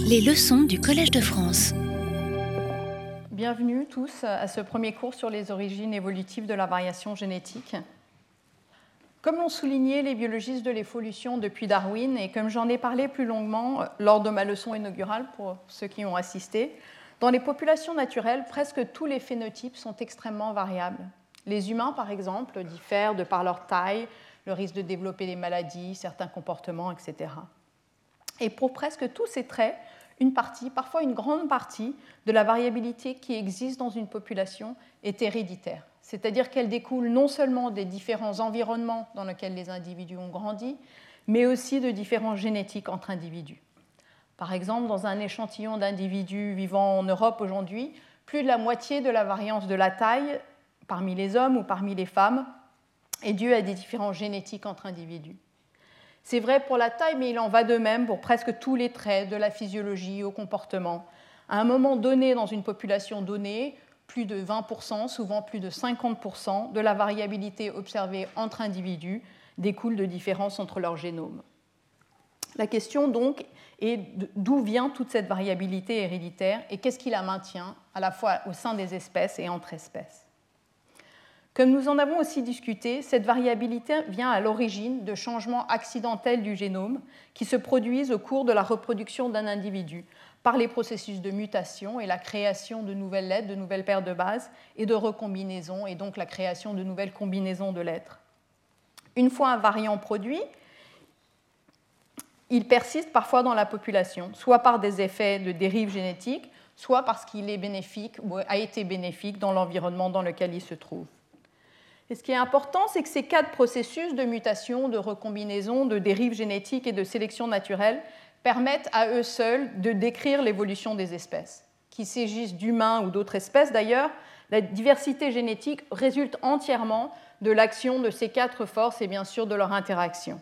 Les leçons du Collège de France. Bienvenue tous à ce premier cours sur les origines évolutives de la variation génétique. Comme l'ont souligné les biologistes de l'évolution depuis Darwin, et comme j'en ai parlé plus longuement lors de ma leçon inaugurale pour ceux qui ont assisté, dans les populations naturelles, presque tous les phénotypes sont extrêmement variables. Les humains, par exemple, diffèrent de par leur taille, le risque de développer des maladies, certains comportements, etc. Et pour presque tous ces traits, une partie, parfois une grande partie, de la variabilité qui existe dans une population est héréditaire. C'est-à-dire qu'elle découle non seulement des différents environnements dans lesquels les individus ont grandi, mais aussi de différences génétiques entre individus. Par exemple, dans un échantillon d'individus vivant en Europe aujourd'hui, plus de la moitié de la variance de la taille parmi les hommes ou parmi les femmes est due à des différences génétiques entre individus. C'est vrai pour la taille, mais il en va de même pour presque tous les traits, de la physiologie au comportement. À un moment donné, dans une population donnée, plus de 20%, souvent plus de 50% de la variabilité observée entre individus découle de différences entre leurs génomes. La question donc est d'où vient toute cette variabilité héréditaire et qu'est-ce qui la maintient à la fois au sein des espèces et entre espèces? Comme nous en avons aussi discuté, cette variabilité vient à l'origine de changements accidentels du génome qui se produisent au cours de la reproduction d'un individu par les processus de mutation et la création de nouvelles lettres, de nouvelles paires de bases et de recombinaisons, et donc la création de nouvelles combinaisons de lettres. Une fois un variant produit, il persiste parfois dans la population, soit par des effets de dérive génétique, soit parce qu'il est bénéfique ou a été bénéfique dans l'environnement dans lequel il se trouve. Ce qui est important, c'est que ces quatre processus de mutation, de recombinaison, de dérive génétique et de sélection naturelle permettent à eux seuls de décrire l'évolution des espèces. Qu'il s'agisse d'humains ou d'autres espèces d'ailleurs, la diversité génétique résulte entièrement de l'action de ces quatre forces et bien sûr de leur interaction.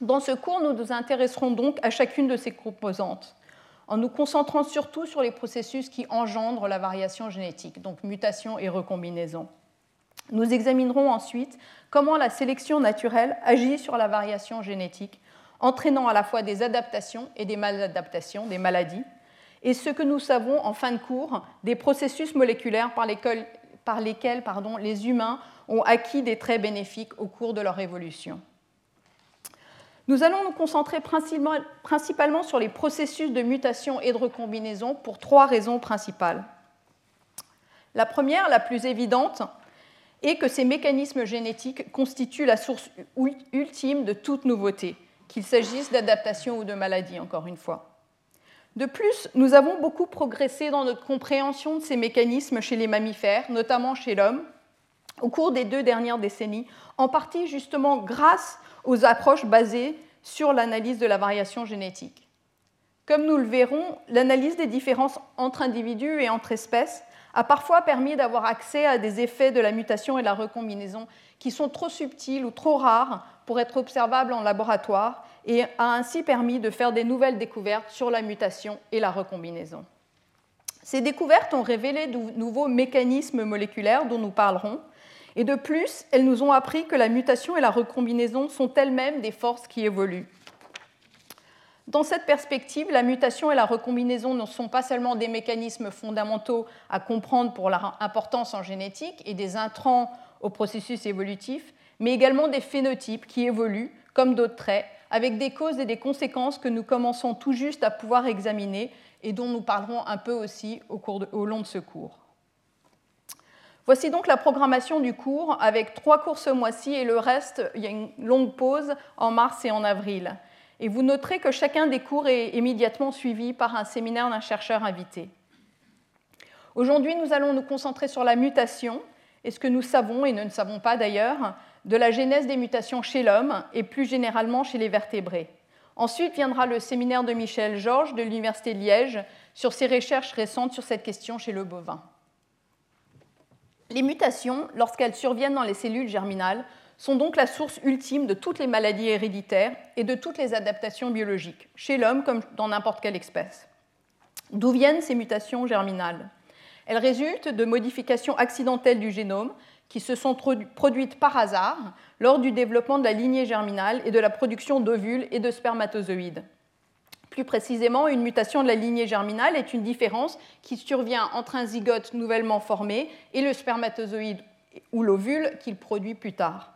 Dans ce cours, nous nous intéresserons donc à chacune de ces composantes, en nous concentrant surtout sur les processus qui engendrent la variation génétique, donc mutation et recombinaison. Nous examinerons ensuite comment la sélection naturelle agit sur la variation génétique, entraînant à la fois des adaptations et des maladaptations, des maladies, et ce que nous savons en fin de cours des processus moléculaires par lesquels, les humains ont acquis des traits bénéfiques au cours de leur évolution. Nous allons nous concentrer principalement sur les processus de mutation et de recombinaison pour trois raisons principales. La première, la plus évidente, et que ces mécanismes génétiques constituent la source ultime de toute nouveauté, qu'il s'agisse d'adaptation ou de maladie, encore une fois. De plus, nous avons beaucoup progressé dans notre compréhension de ces mécanismes chez les mammifères, notamment chez l'homme, au cours des deux dernières décennies, en partie justement grâce aux approches basées sur l'analyse de la variation génétique. Comme nous le verrons, l'analyse des différences entre individus et entre espèces a parfois permis d'avoir accès à des effets de la mutation et de la recombinaison qui sont trop subtils ou trop rares pour être observables en laboratoire et a ainsi permis de faire des nouvelles découvertes sur la mutation et la recombinaison. Ces découvertes ont révélé de nouveaux mécanismes moléculaires dont nous parlerons, et de plus, elles nous ont appris que la mutation et la recombinaison sont elles-mêmes des forces qui évoluent. Dans cette perspective, la mutation et la recombinaison ne sont pas seulement des mécanismes fondamentaux à comprendre pour leur importance en génétique et des intrants au processus évolutif, mais également des phénotypes qui évoluent, comme d'autres traits, avec des causes et des conséquences que nous commençons tout juste à pouvoir examiner et dont nous parlerons un peu aussi au, au long de ce cours. Voici donc la programmation du cours avec trois cours ce mois-ci et le reste, il y a une longue pause en mars et en avril. Et vous noterez que chacun des cours est immédiatement suivi par un séminaire d'un chercheur invité. Aujourd'hui, nous allons nous concentrer sur la mutation et ce que nous savons, et ne savons pas d'ailleurs, de la genèse des mutations chez l'homme et plus généralement chez les vertébrés. Ensuite viendra le séminaire de Michel Georges de l'Université de Liège sur ses recherches récentes sur cette question chez le bovin. Les mutations, lorsqu'elles surviennent dans les cellules germinales, sont donc la source ultime de toutes les maladies héréditaires et de toutes les adaptations biologiques, chez l'homme comme dans n'importe quelle espèce. D'où viennent ces mutations germinales? Elles résultent de modifications accidentelles du génome qui se sont produites par hasard lors du développement de la lignée germinale et de la production d'ovules et de spermatozoïdes. Plus précisément, une mutation de la lignée germinale est une différence qui survient entre un zygote nouvellement formé et le spermatozoïde ou l'ovule qu'il produit plus tard.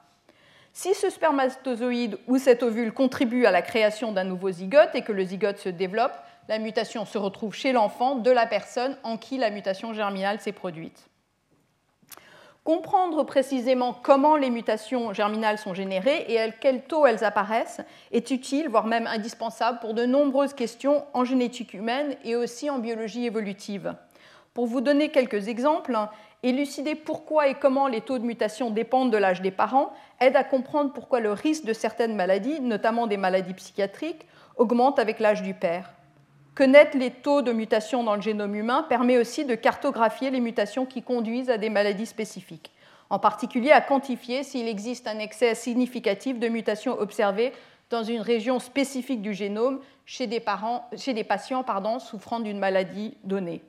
Si ce spermatozoïde ou cet ovule contribue à la création d'un nouveau zygote et que le zygote se développe, la mutation se retrouve chez l'enfant de la personne en qui la mutation germinale s'est produite. Comprendre précisément comment les mutations germinales sont générées et à quel taux elles apparaissent est utile, voire même indispensable, pour de nombreuses questions en génétique humaine et aussi en biologie évolutive. Pour vous donner quelques exemples, élucider pourquoi et comment les taux de mutation dépendent de l'âge des parents aide à comprendre pourquoi le risque de certaines maladies, notamment des maladies psychiatriques, augmente avec l'âge du père. Connaître les taux de mutation dans le génome humain permet aussi de cartographier les mutations qui conduisent à des maladies spécifiques, en particulier à quantifier s'il existe un excès significatif de mutations observées dans une région spécifique du génome chez des, patients souffrant d'une maladie donnée.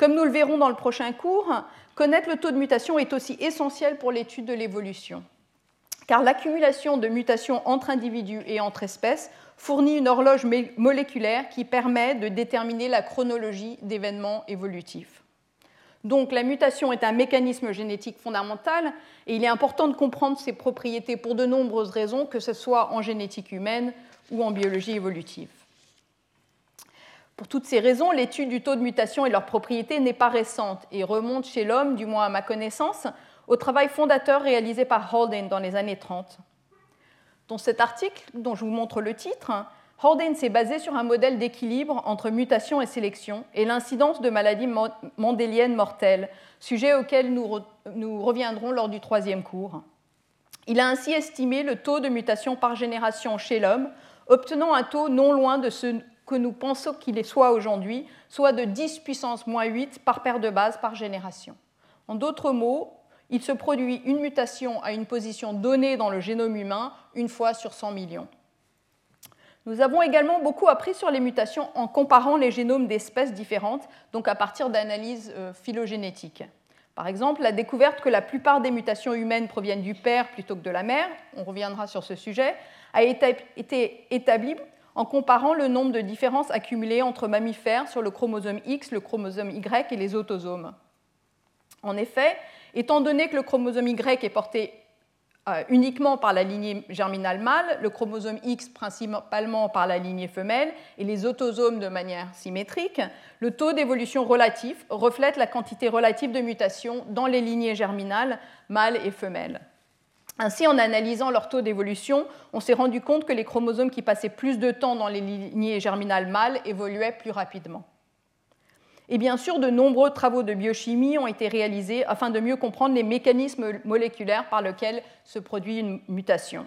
Comme nous le verrons dans le prochain cours, connaître le taux de mutation est aussi essentiel pour l'étude de l'évolution, car l'accumulation de mutations entre individus et entre espèces fournit une horloge moléculaire qui permet de déterminer la chronologie d'événements évolutifs. Donc la mutation est un mécanisme génétique fondamental et il est important de comprendre ses propriétés pour de nombreuses raisons, que ce soit en génétique humaine ou en biologie évolutive. Pour toutes ces raisons, l'étude du taux de mutation et leurs propriétés n'est pas récente et remonte chez l'homme, du moins à ma connaissance, au travail fondateur réalisé par Holden dans les années 30. Dans cet article, dont je vous montre le titre, Horden s'est basé sur un modèle d'équilibre entre mutation et sélection et l'incidence de maladies mendéliennes mortelles, sujet auquel nous, nous reviendrons lors du troisième cours. Il a ainsi estimé le taux de mutation par génération chez l'homme, obtenant un taux non loin de ce que nous pensons qu'il soit aujourd'hui, soit de 10 puissance moins 8 par paire de base par génération. En d'autres mots, il se produit une mutation à une position donnée dans le génome humain une fois sur 100 millions. Nous avons également beaucoup appris sur les mutations en comparant les génomes d'espèces différentes, donc à partir d'analyses euh, phylogénétiques. Par exemple, la découverte que la plupart des mutations humaines proviennent du père plutôt que de la mère, on reviendra sur ce sujet, a été établie en comparant le nombre de différences accumulées entre mammifères sur le chromosome X, le chromosome Y et les autosomes. En effet, Étant donné que le chromosome Y est porté euh, uniquement par la lignée germinale mâle, le chromosome X principalement par la lignée femelle et les autosomes de manière symétrique, le taux d'évolution relatif reflète la quantité relative de mutations dans les lignées germinales mâles et femelles. Ainsi, en analysant leur taux d'évolution, on s'est rendu compte que les chromosomes qui passaient plus de temps dans les lignées germinales mâles évoluaient plus rapidement. Et bien sûr, de nombreux travaux de biochimie ont été réalisés afin de mieux comprendre les mécanismes moléculaires par lesquels se produit une mutation.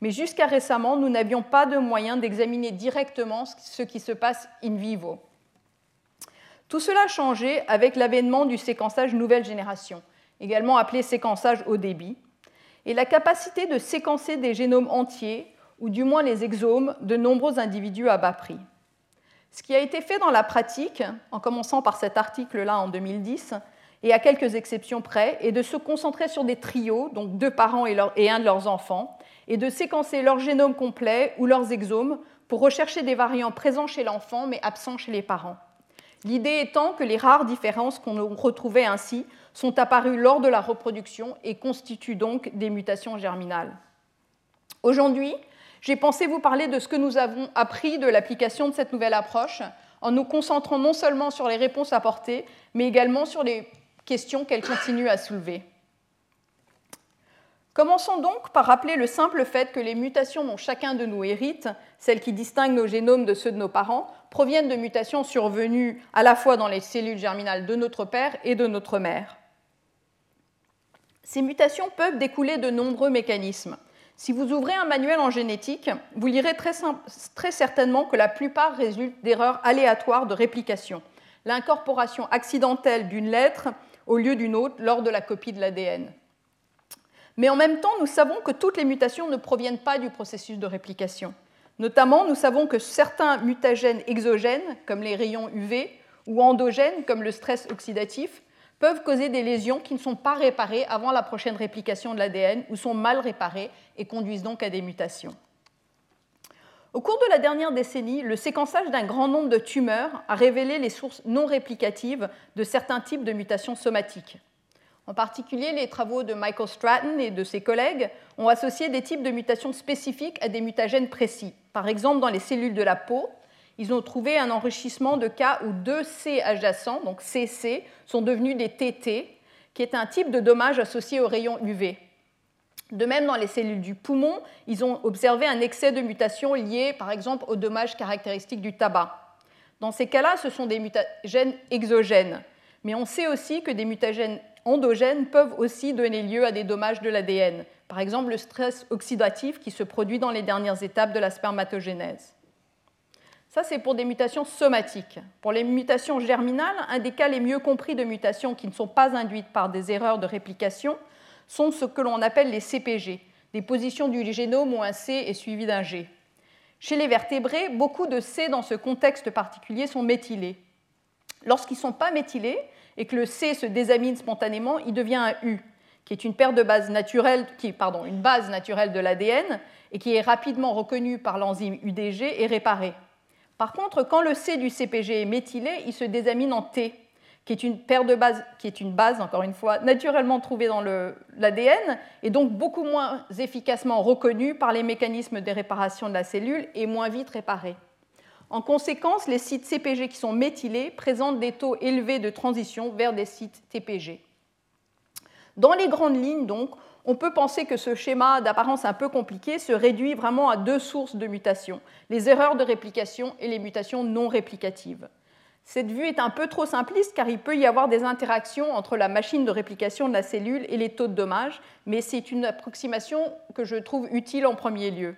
Mais jusqu'à récemment, nous n'avions pas de moyen d'examiner directement ce qui se passe in vivo. Tout cela a changé avec l'avènement du séquençage nouvelle génération, également appelé séquençage haut débit, et la capacité de séquencer des génomes entiers, ou du moins les exomes, de nombreux individus à bas prix. Ce qui a été fait dans la pratique, en commençant par cet article-là en 2010, et à quelques exceptions près, est de se concentrer sur des trios, donc deux parents et, un de leurs enfants, et de séquencer leur génome complet ou leurs exomes pour rechercher des variants présents chez l'enfant mais absents chez les parents. L'idée étant que les rares différences qu'on retrouvait ainsi sont apparues lors de la reproduction et constituent donc des mutations germinales. Aujourd'hui, j'ai pensé vous parler de ce que nous avons appris de l'application de cette nouvelle approche, en nous concentrant non seulement sur les réponses apportées, mais également sur les questions qu'elle continue à soulever. Commençons donc par rappeler le simple fait que les mutations dont chacun de nous hérite, celles qui distinguent nos génomes de ceux de nos parents, proviennent de mutations survenues à la fois dans les cellules germinales de notre père et de notre mère. Ces mutations peuvent découler de nombreux mécanismes. Si vous ouvrez un manuel en génétique, vous lirez très, certainement que la plupart résultent d'erreurs aléatoires de réplication, l'incorporation accidentelle d'une lettre au lieu d'une autre lors de la copie de l'ADN. Mais en même temps, nous savons que toutes les mutations ne proviennent pas du processus de réplication. Notamment, nous savons que certains mutagènes exogènes, comme les rayons UV, ou endogènes, comme le stress oxydatif, peuvent causer des lésions qui ne sont pas réparées avant la prochaine réplication de l'ADN ou sont mal réparées et conduisent donc à des mutations. Au cours de la dernière décennie, le séquençage d'un grand nombre de tumeurs a révélé les sources non réplicatives de certains types de mutations somatiques. En particulier, les travaux de Michael Stratton et de ses collègues ont associé des types de mutations spécifiques à des mutagènes précis. Par exemple, dans les cellules de la peau, ils ont trouvé un enrichissement de cas où deux C adjacents, donc CC, sont devenus des TT, qui est un type de dommage associé aux rayons UV. De même, dans les cellules du poumon, ils ont observé un excès de mutations liées, par exemple, aux dommages caractéristiques du tabac. Dans ces cas-là, ce sont des mutagènes exogènes. Mais on sait aussi que des mutagènes endogènes peuvent aussi donner lieu à des dommages de l'ADN. Par exemple, le stress oxydatif qui se produit dans les dernières étapes de la spermatogénèse. Ça, c'est pour des mutations somatiques. Pour les mutations germinales, un des cas les mieux compris de mutations qui ne sont pas induites par des erreurs de réplication sont ce que l'on appelle les CPG, des positions du génome où un C est suivi d'un G. Chez les vertébrés, beaucoup de C dans ce contexte particulier sont méthylés. Lorsqu'ils ne sont pas méthylés et que le C se désamine spontanément, il devient un U, qui est une paire de bases naturelles, qui pardon, une base naturelle de l'ADN et qui est rapidement reconnue par l'enzyme UDG et réparée. Par contre, quand le C du CPG est méthylé, il se désamine en T, qui est une paire de bases, qui est une base, encore une fois, naturellement trouvée dans l'ADN, et donc beaucoup moins efficacement reconnue par les mécanismes de réparation de la cellule et moins vite réparée. En conséquence, les sites CPG qui sont méthylés présentent des taux élevés de transition vers des sites TPG. Dans les grandes lignes, donc, on peut penser que ce schéma d'apparence un peu compliqué se réduit vraiment à deux sources de mutations, les erreurs de réplication et les mutations non réplicatives. Cette vue est un peu trop simpliste car il peut y avoir des interactions entre la machine de réplication de la cellule et les taux de dommages, mais c'est une approximation que je trouve utile en premier lieu.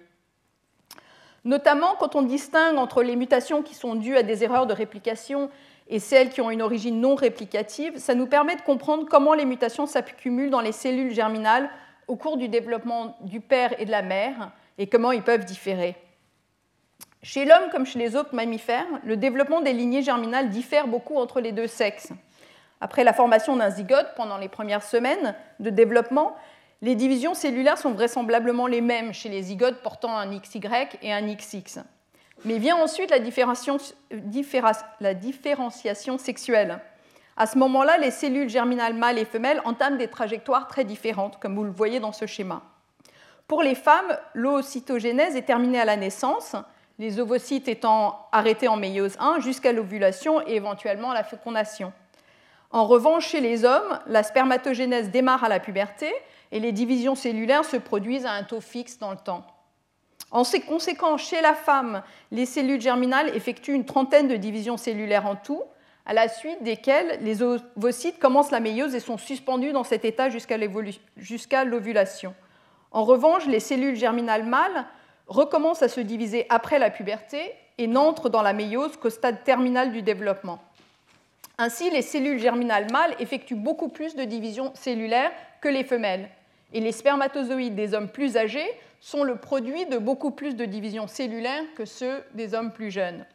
Notamment quand on distingue entre les mutations qui sont dues à des erreurs de réplication et celles qui ont une origine non réplicative, ça nous permet de comprendre comment les mutations s'accumulent dans les cellules germinales au cours du développement du père et de la mère et comment ils peuvent différer. Chez l'homme comme chez les autres mammifères, le développement des lignées germinales diffère beaucoup entre les deux sexes. Après la formation d'un zygote pendant les premières semaines de développement, les divisions cellulaires sont vraisemblablement les mêmes chez les zygotes portant un XY et un XX. Mais vient ensuite la différenciation, sexuelle. À ce moment-là, les cellules germinales mâles et femelles entament des trajectoires très différentes, comme vous le voyez dans ce schéma. Pour les femmes, l'oocytogénèse est terminée à la naissance, les ovocytes étant arrêtés en méiose 1 jusqu'à l'ovulation et éventuellement la fécondation. En revanche, chez les hommes, la spermatogénèse démarre à la puberté et les divisions cellulaires se produisent à un taux fixe dans le temps. En conséquence, chez la femme, les cellules germinales effectuent une trentaine de divisions cellulaires en tout, à la suite desquelles les ovocytes commencent la méiose et sont suspendus dans cet état jusqu'à l'ovulation. En revanche, les cellules germinales mâles recommencent à se diviser après la puberté et n'entrent dans la méiose qu'au stade terminal du développement. Ainsi, les cellules germinales mâles effectuent beaucoup plus de divisions cellulaires que les femelles, et les spermatozoïdes des hommes plus âgés sont le produit de beaucoup plus de divisions cellulaires que ceux des hommes plus jeunes.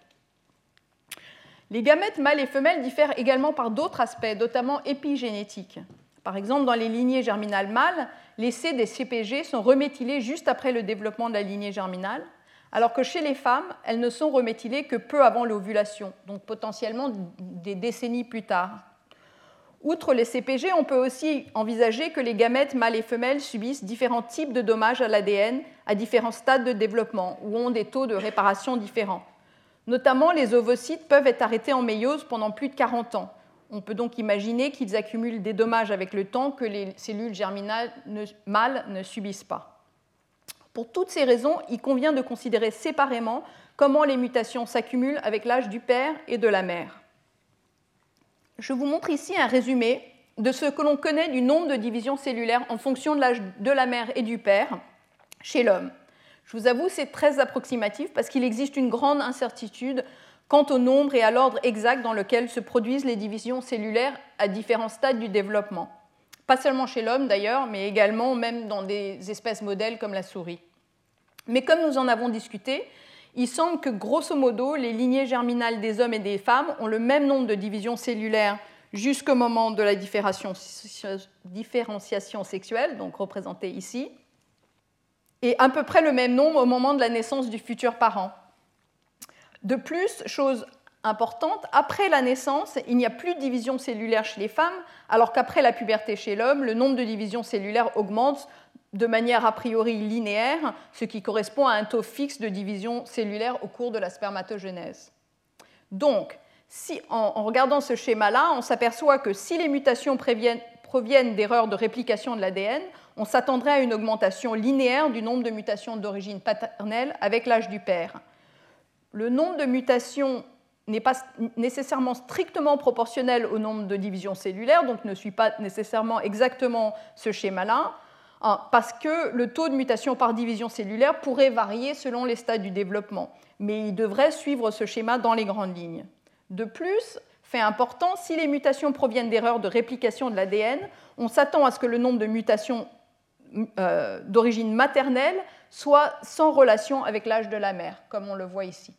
Les gamètes mâles et femelles diffèrent également par d'autres aspects, notamment épigénétiques. Par exemple, dans les lignées germinales mâles, les C des CPG sont reméthylés juste après le développement de la lignée germinale, alors que chez les femmes, elles ne sont reméthylées que peu avant l'ovulation, donc potentiellement des décennies plus tard. Outre les CPG, on peut aussi envisager que les gamètes mâles et femelles subissent différents types de dommages à l'ADN à différents stades de développement ou ont des taux de réparation différents. Notamment, les ovocytes peuvent être arrêtés en méiose pendant plus de 40 ans. On peut donc imaginer qu'ils accumulent des dommages avec le temps que les cellules germinales mâles ne subissent pas. Pour toutes ces raisons, il convient de considérer séparément comment les mutations s'accumulent avec l'âge du père et de la mère je vous montre ici un résumé de ce que l'on connaît du nombre de divisions cellulaires en fonction de l'âge de la mère et du père chez l'homme. Je vous avoue, c'est très approximatif parce qu'il existe une grande incertitude quant au nombre et à l'ordre exact dans lequel se produisent les divisions cellulaires à différents stades du développement. Pas seulement chez l'homme d'ailleurs, mais également même dans des espèces modèles comme la souris. Mais comme nous en avons discuté, il semble que grosso modo, les lignées germinales des hommes et des femmes ont le même nombre de divisions cellulaires jusqu'au moment de la différenciation sexuelle, donc représentée ici. et à peu près le même nombre au moment de la naissance du futur parent. De plus, chose importante, après la naissance, il n'y a plus de division cellulaire chez les femmes, alors qu'après la puberté chez l'homme, le nombre de divisions cellulaires augmente de manière a priori linéaire, ce qui correspond à un taux fixe de division cellulaire au cours de la spermatogenèse. Donc, si, en, regardant ce schéma-là, on s'aperçoit que si les mutations proviennent d'erreurs de réplication de l'ADN, on s'attendrait à une augmentation linéaire du nombre de mutations d'origine paternelle avec l'âge du père. Le nombre de mutations n'est pas nécessairement strictement proportionnel au nombre de divisions cellulaires, donc ne suit pas nécessairement exactement ce schéma-là, parce que le taux de mutation par division cellulaire pourrait varier selon les stades du développement, mais il devrait suivre ce schéma dans les grandes lignes. De plus, fait important, si les mutations proviennent d'erreurs de réplication de l'ADN, on s'attend à ce que le nombre de mutations euh, d'origine maternelle soit sans relation avec l'âge de la mère, comme on le voit ici.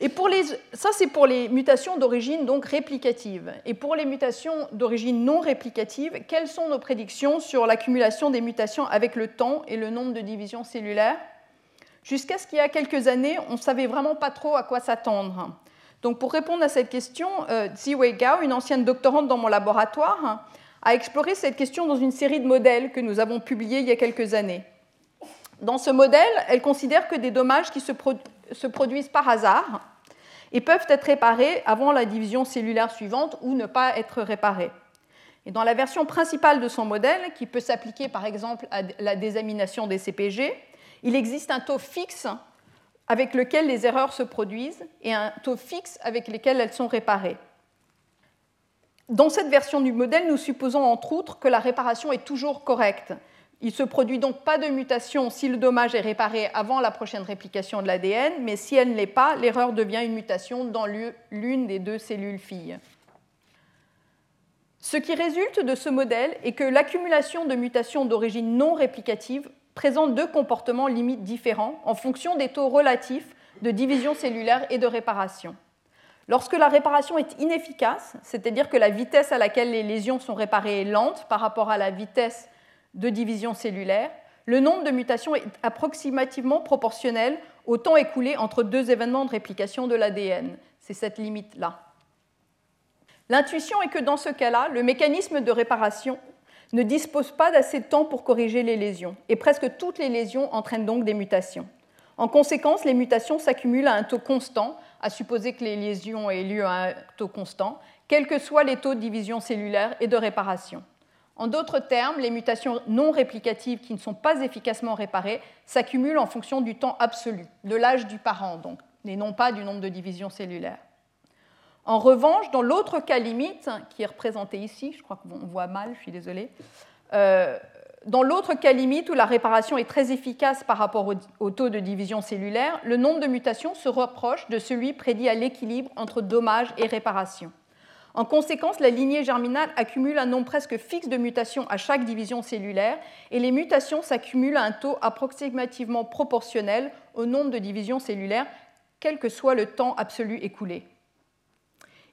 Et pour les, ça, c'est pour les mutations d'origine donc réplicative. Et pour les mutations d'origine non réplicative, quelles sont nos prédictions sur l'accumulation des mutations avec le temps et le nombre de divisions cellulaires? Jusqu'à ce qu'il y a quelques années, on ne savait vraiment pas trop à quoi s'attendre. Donc pour répondre à cette question, euh, Ziwei Gao, une ancienne doctorante dans mon laboratoire, a exploré cette question dans une série de modèles que nous avons publiés il y a quelques années. Dans ce modèle, elle considère que des dommages qui se, se produisent par hasard et peuvent être réparés avant la division cellulaire suivante ou ne pas être réparés. Et dans la version principale de son modèle, qui peut s'appliquer par exemple à la désamination des CPG, il existe un taux fixe avec lequel les erreurs se produisent et un taux fixe avec lequel elles sont réparées. Dans cette version du modèle, nous supposons entre autres que la réparation est toujours correcte, il ne se produit donc pas de mutation si le dommage est réparé avant la prochaine réplication de l'ADN, mais si elle ne l'est pas, l'erreur devient une mutation dans l'une des deux cellules filles. Ce qui résulte de ce modèle est que l'accumulation de mutations d'origine non réplicative présente deux comportements limites différents en fonction des taux relatifs de division cellulaire et de réparation. Lorsque la réparation est inefficace, c'est-à-dire que la vitesse à laquelle les lésions sont réparées est lente par rapport à la vitesse de division cellulaire, le nombre de mutations est approximativement proportionnel au temps écoulé entre deux événements de réplication de l'ADN. C'est cette limite-là. L'intuition est que dans ce cas-là, le mécanisme de réparation ne dispose pas d'assez de temps pour corriger les lésions, et presque toutes les lésions entraînent donc des mutations. En conséquence, les mutations s'accumulent à un taux constant, à supposer que les lésions aient lieu à un taux constant, quels que soient les taux de division cellulaire et de réparation. En d'autres termes, les mutations non réplicatives qui ne sont pas efficacement réparées s'accumulent en fonction du temps absolu, de l'âge du parent donc, et non pas du nombre de divisions cellulaires. En revanche, dans l'autre cas limite, qui est représenté ici, je crois qu'on voit mal, je suis désolée, euh, dans l'autre cas limite où la réparation est très efficace par rapport au, taux de division cellulaire, le nombre de mutations se rapproche de celui prédit à l'équilibre entre dommage et réparation. En conséquence, la lignée germinale accumule un nombre presque fixe de mutations à chaque division cellulaire et les mutations s'accumulent à un taux approximativement proportionnel au nombre de divisions cellulaires, quel que soit le temps absolu écoulé.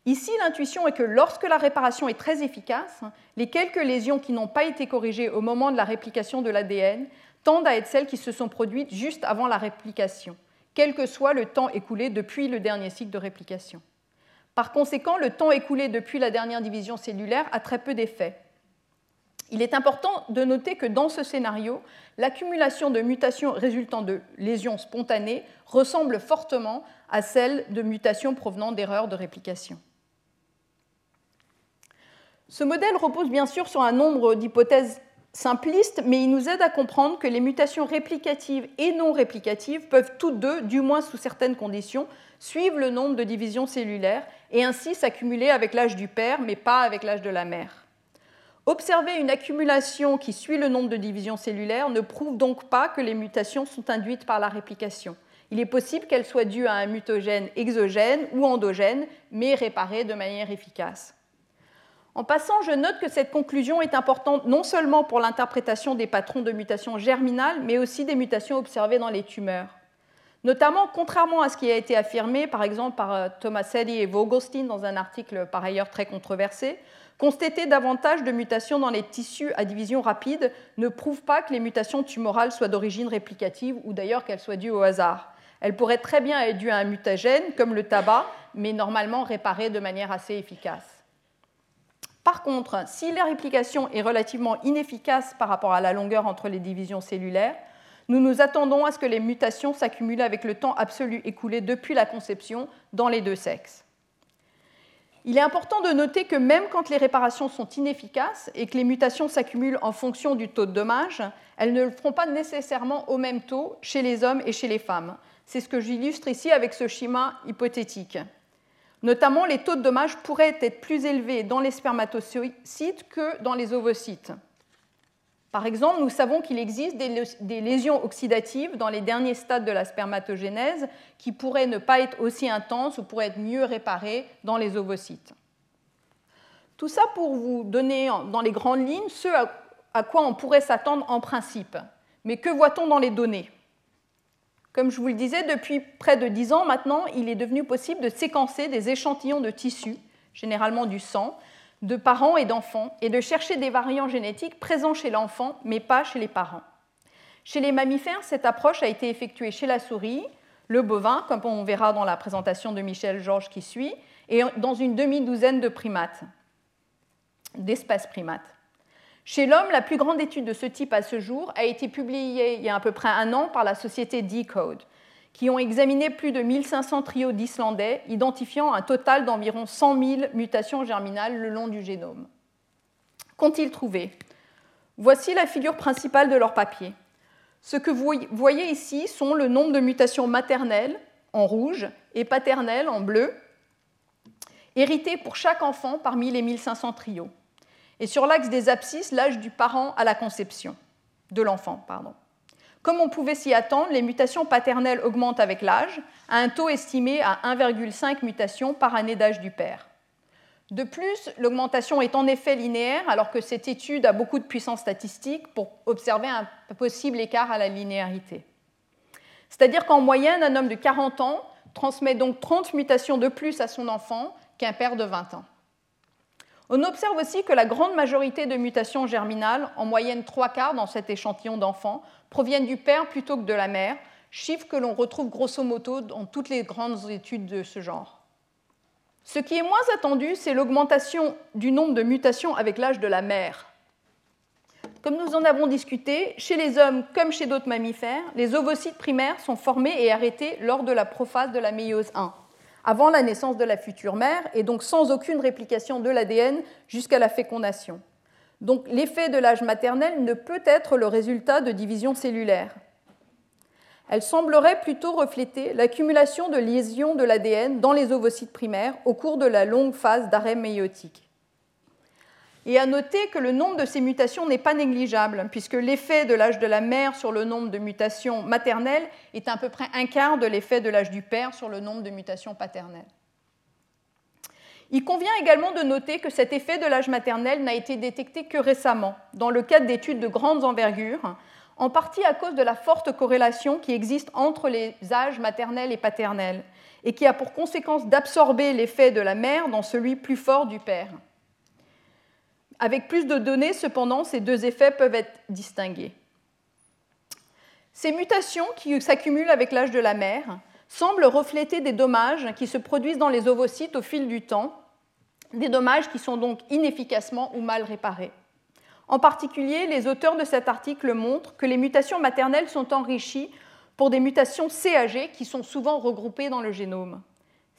Ici, l'intuition est que lorsque la réparation est très efficace, les quelques lésions qui n'ont pas été corrigées au moment de la réplication de l'ADN tendent à être celles qui se sont produites juste avant la réplication, quel que soit le temps écoulé depuis le dernier cycle de réplication. Par conséquent, le temps écoulé depuis la dernière division cellulaire a très peu d'effet. Il est important de noter que dans ce scénario, l'accumulation de mutations résultant de lésions spontanées ressemble fortement à celle de mutations provenant d'erreurs de réplication. Ce modèle repose bien sûr sur un nombre d'hypothèses simplistes, mais il nous aide à comprendre que les mutations réplicatives et non réplicatives peuvent toutes deux, du moins sous certaines conditions, suivre le nombre de divisions cellulaires et ainsi s'accumuler avec l'âge du père, mais pas avec l'âge de la mère. Observer une accumulation qui suit le nombre de divisions cellulaires ne prouve donc pas que les mutations sont induites par la réplication. Il est possible qu'elles soient dues à un mutagène exogène ou endogène, mais réparées de manière efficace. En passant, je note que cette conclusion est importante non seulement pour l'interprétation des patrons de mutation germinale, mais aussi des mutations observées dans les tumeurs. Notamment, contrairement à ce qui a été affirmé, par exemple, par euh, Thomas Eddy et Vogelstein dans un article par ailleurs très controversé, constater davantage de mutations dans les tissus à division rapide ne prouve pas que les mutations tumorales soient d'origine réplicative ou d'ailleurs qu'elles soient dues au hasard. Elles pourraient très bien être dues à un mutagène, comme le tabac, mais normalement réparées de manière assez efficace. Par contre, si la réplication est relativement inefficace par rapport à la longueur entre les divisions cellulaires, nous nous attendons à ce que les mutations s'accumulent avec le temps absolu écoulé depuis la conception dans les deux sexes. Il est important de noter que même quand les réparations sont inefficaces et que les mutations s'accumulent en fonction du taux de dommage, elles ne le feront pas nécessairement au même taux chez les hommes et chez les femmes. C'est ce que j'illustre ici avec ce schéma hypothétique. Notamment, les taux de dommage pourraient être plus élevés dans les spermatocytes que dans les ovocytes. Par exemple, nous savons qu'il existe des lésions oxydatives dans les derniers stades de la spermatogénèse qui pourraient ne pas être aussi intenses ou pourraient être mieux réparées dans les ovocytes. Tout ça pour vous donner dans les grandes lignes ce à quoi on pourrait s'attendre en principe. Mais que voit-on dans les données? Comme je vous le disais, depuis près de 10 ans maintenant, il est devenu possible de séquencer des échantillons de tissus, généralement du sang, de parents et d'enfants et de chercher des variants génétiques présents chez l'enfant mais pas chez les parents. Chez les mammifères, cette approche a été effectuée chez la souris, le bovin, comme on verra dans la présentation de Michel Georges qui suit, et dans une demi-douzaine de primates, d'espèces primates. Chez l'homme, la plus grande étude de ce type à ce jour a été publiée il y a à peu près un an par la société Decode qui ont examiné plus de 1500 trios d'Islandais, identifiant un total d'environ 100 000 mutations germinales le long du génome. Qu'ont-ils trouvé? Voici la figure principale de leur papier. Ce que vous voyez ici sont le nombre de mutations maternelles en rouge et paternelles en bleu, héritées pour chaque enfant parmi les 1500 trios. Et sur l'axe des abscisses, l'âge du parent à la conception, de l'enfant, pardon. Comme on pouvait s'y attendre, les mutations paternelles augmentent avec l'âge, à un taux estimé à 1,5 mutations par année d'âge du père. De plus, l'augmentation est en effet linéaire, alors que cette étude a beaucoup de puissance statistique pour observer un possible écart à la linéarité. C'est-à-dire qu'en moyenne, un homme de 40 ans transmet donc 30 mutations de plus à son enfant qu'un père de 20 ans. On observe aussi que la grande majorité de mutations germinales, en moyenne trois quarts dans cet échantillon d'enfants, proviennent du père plutôt que de la mère, chiffre que l'on retrouve grosso modo dans toutes les grandes études de ce genre. Ce qui est moins attendu, c'est l'augmentation du nombre de mutations avec l'âge de la mère. Comme nous en avons discuté, chez les hommes comme chez d'autres mammifères, les ovocytes primaires sont formés et arrêtés lors de la prophase de la méiose 1 avant la naissance de la future mère et donc sans aucune réplication de l'ADN jusqu'à la fécondation. Donc l'effet de l'âge maternel ne peut être le résultat de division cellulaire. Elle semblerait plutôt refléter l'accumulation de lésions de l'ADN dans les ovocytes primaires au cours de la longue phase d'arrêt méiotique. Et à noter que le nombre de ces mutations n'est pas négligeable, puisque l'effet de l'âge de la mère sur le nombre de mutations maternelles est à peu près un quart de l'effet de l'âge du père sur le nombre de mutations paternelles. Il convient également de noter que cet effet de l'âge maternel n'a été détecté que récemment, dans le cadre d'études de grandes envergures, en partie à cause de la forte corrélation qui existe entre les âges maternels et paternels, et qui a pour conséquence d'absorber l'effet de la mère dans celui plus fort du père. Avec plus de données, cependant, ces deux effets peuvent être distingués. Ces mutations qui s'accumulent avec l'âge de la mère semblent refléter des dommages qui se produisent dans les ovocytes au fil du temps, des dommages qui sont donc inefficacement ou mal réparés. En particulier, les auteurs de cet article montrent que les mutations maternelles sont enrichies pour des mutations CAG qui sont souvent regroupées dans le génome.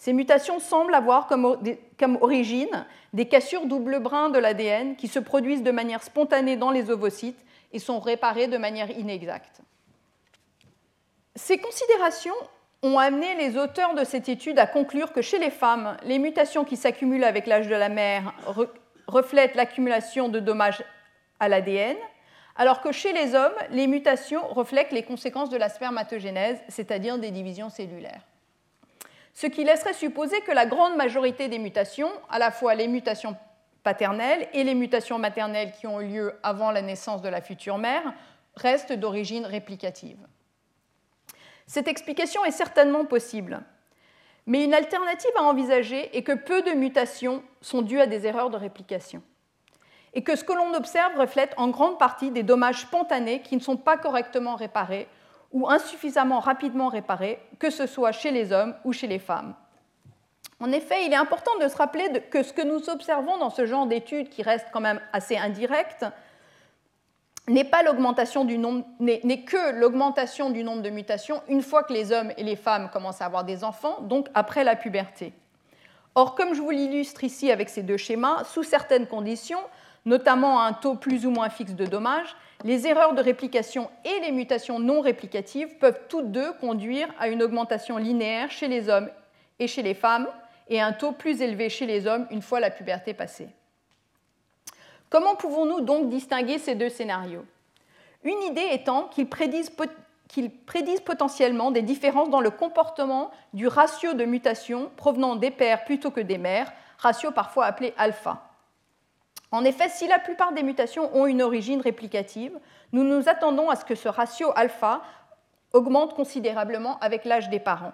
Ces mutations semblent avoir comme, origine des cassures double brin de l'ADN qui se produisent de manière spontanée dans les ovocytes et sont réparées de manière inexacte. Ces considérations ont amené les auteurs de cette étude à conclure que chez les femmes, les mutations qui s'accumulent avec l'âge de la mère reflètent l'accumulation de dommages à l'ADN, alors que chez les hommes, les mutations reflètent les conséquences de la spermatogénèse, c'est-à-dire des divisions cellulaires ce qui laisserait supposer que la grande majorité des mutations, à la fois les mutations paternelles et les mutations maternelles qui ont eu lieu avant la naissance de la future mère, restent d'origine réplicative. Cette explication est certainement possible, mais une alternative à envisager est que peu de mutations sont dues à des erreurs de réplication et que ce que l'on observe reflète en grande partie des dommages spontanés qui ne sont pas correctement réparés ou insuffisamment rapidement réparés, que ce soit chez les hommes ou chez les femmes. En effet, il est important de se rappeler que ce que nous observons dans ce genre d'études, qui reste quand même assez indirect, n'est n'est que l'augmentation du nombre de mutations une fois que les hommes et les femmes commencent à avoir des enfants, donc après la puberté. Or, comme je vous l'illustre ici avec ces deux schémas, sous certaines conditions, notamment à un taux plus ou moins fixe de dommages, les erreurs de réplication et les mutations non réplicatives peuvent toutes deux conduire à une augmentation linéaire chez les hommes et chez les femmes et un taux plus élevé chez les hommes une fois la puberté passée. Comment pouvons-nous donc distinguer ces deux scénarios? Une idée étant qu'ils prédisent, potentiellement des différences dans le comportement du ratio de mutation provenant des pères plutôt que des mères, ratio parfois appelé alpha. En effet, si la plupart des mutations ont une origine réplicative, nous nous attendons à ce que ce ratio alpha augmente considérablement avec l'âge des parents.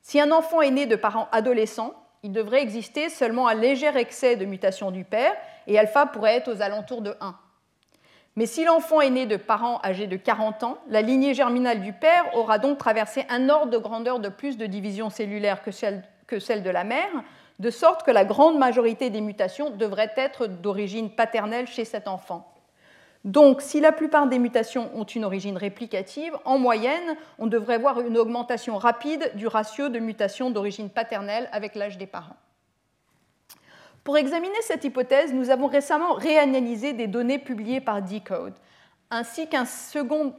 Si un enfant est né de parents adolescents, il devrait exister seulement un léger excès de mutation du père, et alpha pourrait être aux alentours de 1. Mais si l'enfant est né de parents âgés de 40 ans, la lignée germinale du père aura donc traversé un ordre de grandeur de plus de division cellulaire que celle, que celle de la mère, de sorte que la grande majorité des mutations devraient être d'origine paternelle chez cet enfant. Donc, si la plupart des mutations ont une origine réplicative, en moyenne, on devrait voir une augmentation rapide du ratio de mutations d'origine paternelle avec l'âge des parents. Pour examiner cette hypothèse, nous avons récemment réanalysé des données publiées par Decode, ainsi qu'un second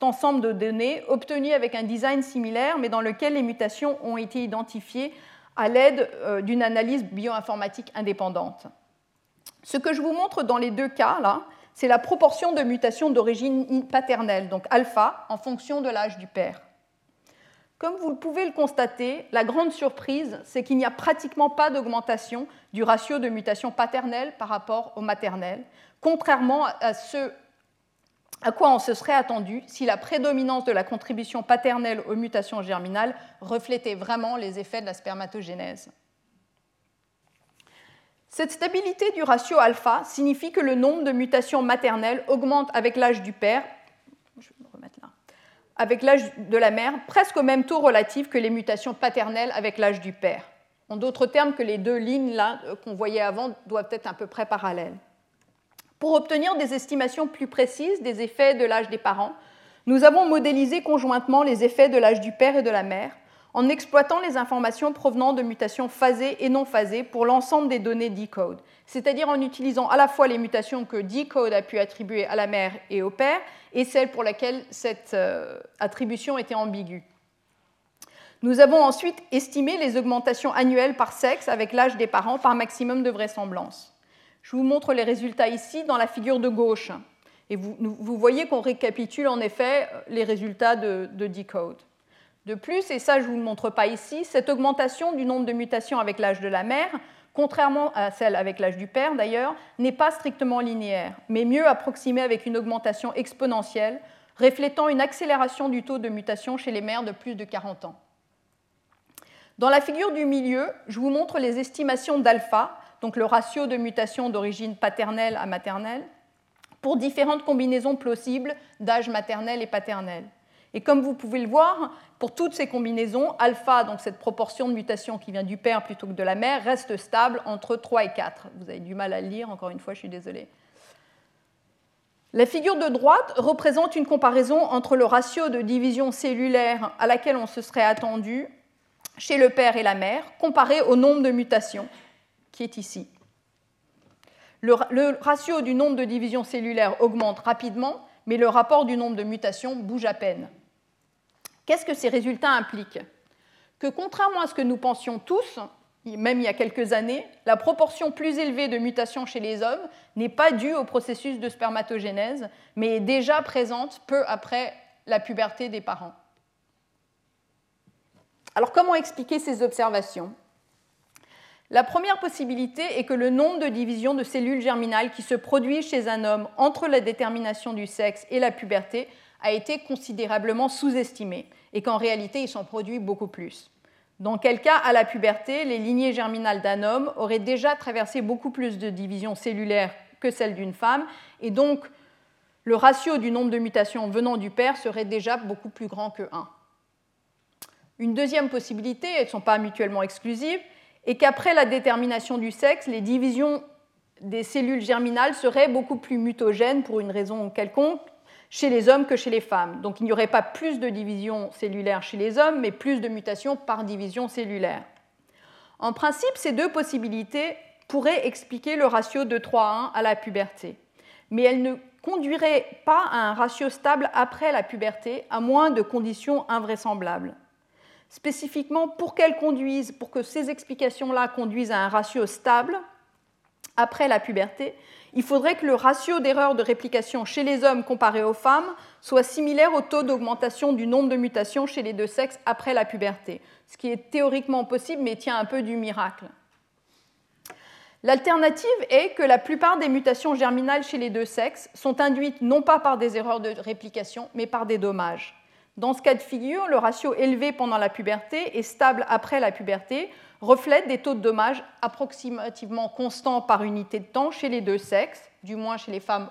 ensemble de données obtenues avec un design similaire, mais dans lequel les mutations ont été identifiées à l'aide euh, d'une analyse bioinformatique indépendante. Ce que je vous montre dans les deux cas, là, c'est la proportion de mutations d'origine paternelle, donc alpha, en fonction de l'âge du père. Comme vous pouvez le constater, la grande surprise, c'est qu'il n'y a pratiquement pas d'augmentation du ratio de mutations paternelles par rapport au maternel, contrairement à ce à quoi on se serait attendu si la prédominance de la contribution paternelle aux mutations germinales reflétait vraiment les effets de la spermatogénèse? Cette stabilité du ratio alpha signifie que le nombre de mutations maternelles augmente avec l'âge du père, avec l'âge de la mère, presque au même taux relatif que les mutations paternelles avec l'âge du père. En d'autres termes, que les deux lignes euh, qu'on voyait avant doivent être à peu près parallèles. Pour obtenir des estimations plus précises des effets de l'âge des parents, nous avons modélisé conjointement les effets de l'âge du père et de la mère en exploitant les informations provenant de mutations phasées et non phasées pour l'ensemble des données Decode, c'est-à-dire en utilisant à la fois les mutations que Decode a pu attribuer à la mère et au père et celles pour lesquelles cette euh, attribution était ambiguë. Nous avons ensuite estimé les augmentations annuelles par sexe avec l'âge des parents par maximum de vraisemblance. Je vous montre les résultats ici dans la figure de gauche. Et vous, voyez qu'on récapitule en effet les résultats de, de Decode. De plus, et ça je ne vous le montre pas ici, cette augmentation du nombre de mutations avec l'âge de la mère, contrairement à celle avec l'âge du père d'ailleurs, n'est pas strictement linéaire, mais mieux approximée avec une augmentation exponentielle, reflétant une accélération du taux de mutation chez les mères de plus de 40 ans. Dans la figure du milieu, je vous montre les estimations d'alpha donc le ratio de mutation d'origine paternelle à maternelle, pour différentes combinaisons plausibles d'âge maternel et paternel. Et comme vous pouvez le voir, pour toutes ces combinaisons, alpha, donc cette proportion de mutation qui vient du père plutôt que de la mère, reste stable entre 3 et 4. Vous avez du mal à le lire, encore une fois, je suis désolée. La figure de droite représente une comparaison entre le ratio de division cellulaire à laquelle on se serait attendu chez le père et la mère, comparé au nombre de mutations qui est ici. Le, ratio du nombre de divisions cellulaires augmente rapidement, mais le rapport du nombre de mutations bouge à peine. Qu'est-ce que ces résultats impliquent? Que contrairement à ce que nous pensions tous, même il y a quelques années, la proportion plus élevée de mutations chez les hommes n'est pas due au processus de spermatogénèse, mais est déjà présente peu après la puberté des parents. Alors comment expliquer ces observations? La première possibilité est que le nombre de divisions de cellules germinales qui se produisent chez un homme entre la détermination du sexe et la puberté a été considérablement sous-estimé et qu'en réalité, il s'en produit beaucoup plus. Dans quel cas, à la puberté, les lignées germinales d'un homme auraient déjà traversé beaucoup plus de divisions cellulaires que celles d'une femme, et donc le ratio du nombre de mutations venant du père serait déjà beaucoup plus grand que 1. Une deuxième possibilité, elles ne sont pas mutuellement exclusives, est qu'après la détermination du sexe, les divisions des cellules germinales seraient beaucoup plus mutogènes pour une raison quelconque chez les hommes que chez les femmes. Donc il n'y aurait pas plus de division cellulaire chez les hommes, mais plus de mutations par division cellulaire. En principe, ces deux possibilités pourraient expliquer le ratio de 3 à 1 à la puberté, mais elles ne conduiraient pas à un ratio stable après la puberté, à moins de conditions invraisemblables. Spécifiquement, pour qu'elles conduisent, pour que ces explications-là conduisent à un ratio stable après la puberté, il faudrait que le ratio d'erreur de réplication chez les hommes comparé aux femmes soit similaire au taux d'augmentation du nombre de mutations chez les deux sexes après la puberté, ce qui est théoriquement possible mais tient un peu du miracle. L'alternative est que la plupart des mutations germinales chez les deux sexes sont induites non pas par des erreurs de réplication, mais par des dommages. Dans ce cas de figure, le ratio élevé pendant la puberté et stable après la puberté reflète des taux de dommages approximativement constants par unité de temps chez les deux sexes, du moins chez les femmes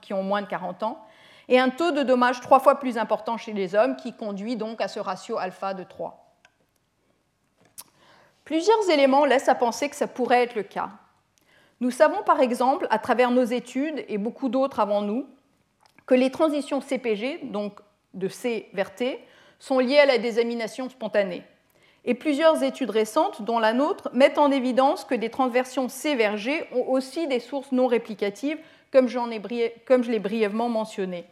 qui ont moins de 40 ans, et un taux de dommages trois fois plus important chez les hommes qui conduit donc à ce ratio alpha de 3. Plusieurs éléments laissent à penser que ça pourrait être le cas. Nous savons par exemple, à travers nos études et beaucoup d'autres avant nous, que les transitions CPG, donc de C vers T, sont liées à la désamination spontanée. Et plusieurs études récentes, dont la nôtre, mettent en évidence que des transversions C vers G ont aussi des sources non réplicatives, comme, comme je l'ai brièvement mentionné.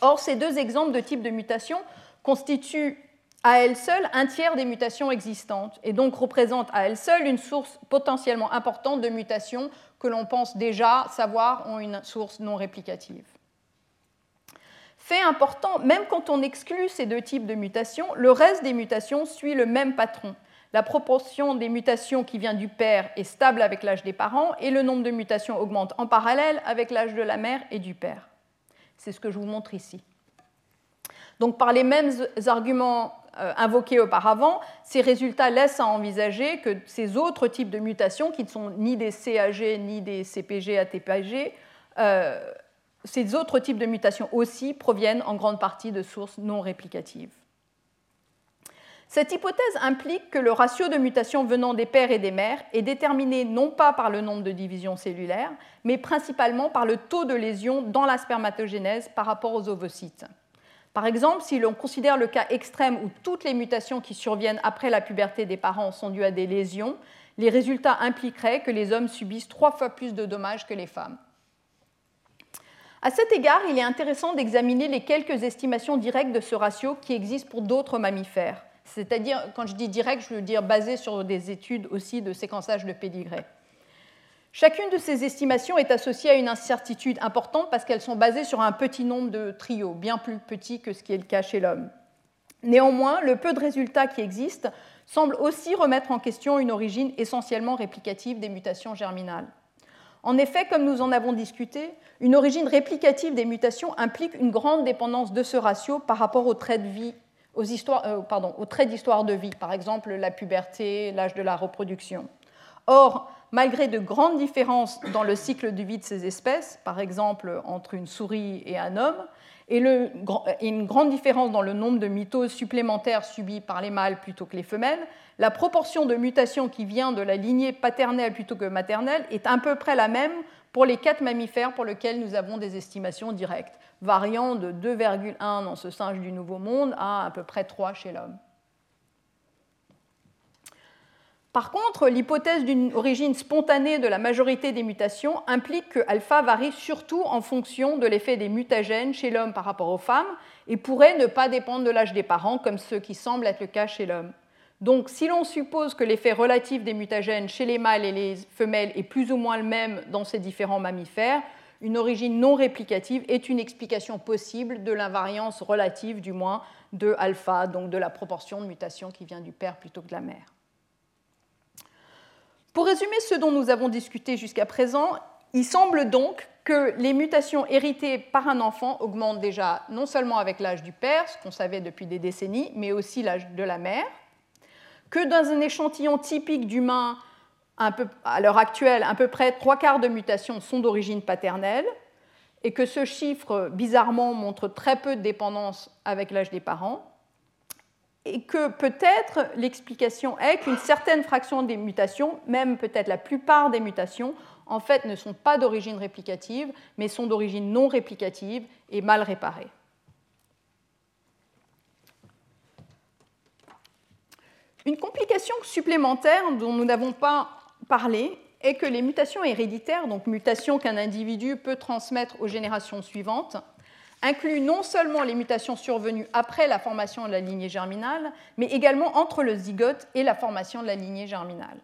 Or, ces deux exemples de type de mutation constituent à elles seules un tiers des mutations existantes et donc représentent à elles seules une source potentiellement importante de mutations que l'on pense déjà savoir ont une source non réplicative. Fait important, même quand on exclut ces deux types de mutations, le reste des mutations suit le même patron. La proportion des mutations qui vient du père est stable avec l'âge des parents et le nombre de mutations augmente en parallèle avec l'âge de la mère et du père. C'est ce que je vous montre ici. Donc par les mêmes arguments euh, invoqués auparavant, ces résultats laissent à envisager que ces autres types de mutations, qui ne sont ni des CAG ni des CPG ATPG, euh, ces autres types de mutations aussi proviennent en grande partie de sources non réplicatives. Cette hypothèse implique que le ratio de mutations venant des pères et des mères est déterminé non pas par le nombre de divisions cellulaires, mais principalement par le taux de lésions dans la spermatogénèse par rapport aux ovocytes. Par exemple, si l'on considère le cas extrême où toutes les mutations qui surviennent après la puberté des parents sont dues à des lésions, les résultats impliqueraient que les hommes subissent trois fois plus de dommages que les femmes. À cet égard, il est intéressant d'examiner les quelques estimations directes de ce ratio qui existent pour d'autres mammifères. C'est-à-dire, quand je dis direct, je veux dire basé sur des études aussi de séquençage de pédigré. Chacune de ces estimations est associée à une incertitude importante parce qu'elles sont basées sur un petit nombre de trios, bien plus petits que ce qui est le cas chez l'homme. Néanmoins, le peu de résultats qui existent semblent aussi remettre en question une origine essentiellement réplicative des mutations germinales. En effet, comme nous en avons discuté, une origine réplicative des mutations implique une grande dépendance de ce ratio par rapport aux traits euh, d'histoire de vie, par exemple la puberté, l'âge de la reproduction. Or, malgré de grandes différences dans le cycle de vie de ces espèces, par exemple entre une souris et un homme, et, une grande différence dans le nombre de mitoses supplémentaires subies par les mâles plutôt que les femelles, la proportion de mutations qui vient de la lignée paternelle plutôt que maternelle est à peu près la même pour les quatre mammifères pour lesquels nous avons des estimations directes, variant de 2,1 dans ce singe du Nouveau Monde à à peu près 3 chez l'homme. Par contre, l'hypothèse d'une origine spontanée de la majorité des mutations implique que alpha varie surtout en fonction de l'effet des mutagènes chez l'homme par rapport aux femmes et pourrait ne pas dépendre de l'âge des parents comme ce qui semble être le cas chez l'homme. Donc si l'on suppose que l'effet relatif des mutagènes chez les mâles et les femelles est plus ou moins le même dans ces différents mammifères, une origine non réplicative est une explication possible de l'invariance relative du moins de alpha, donc de la proportion de mutation qui vient du père plutôt que de la mère. Pour résumer ce dont nous avons discuté jusqu'à présent, Il semble donc que les mutations héritées par un enfant augmentent déjà non seulement avec l'âge du père, ce qu'on savait depuis des décennies, mais aussi l'âge de la mère, que dans un échantillon typique d'humains à l'heure actuelle, à peu près trois quarts de mutations sont d'origine paternelle, et que ce chiffre, bizarrement, montre très peu de dépendance avec l'âge des parents, et que peut-être l'explication est qu'une certaine fraction des mutations, même peut-être la plupart des mutations, en fait ne sont pas d'origine réplicative, mais sont d'origine non réplicative et mal réparées. Une complication supplémentaire dont nous n'avons pas parlé est que les mutations héréditaires, donc mutations qu'un individu peut transmettre aux générations suivantes, incluent non seulement les mutations survenues après la formation de la lignée germinale, mais également entre le zygote et la formation de la lignée germinale.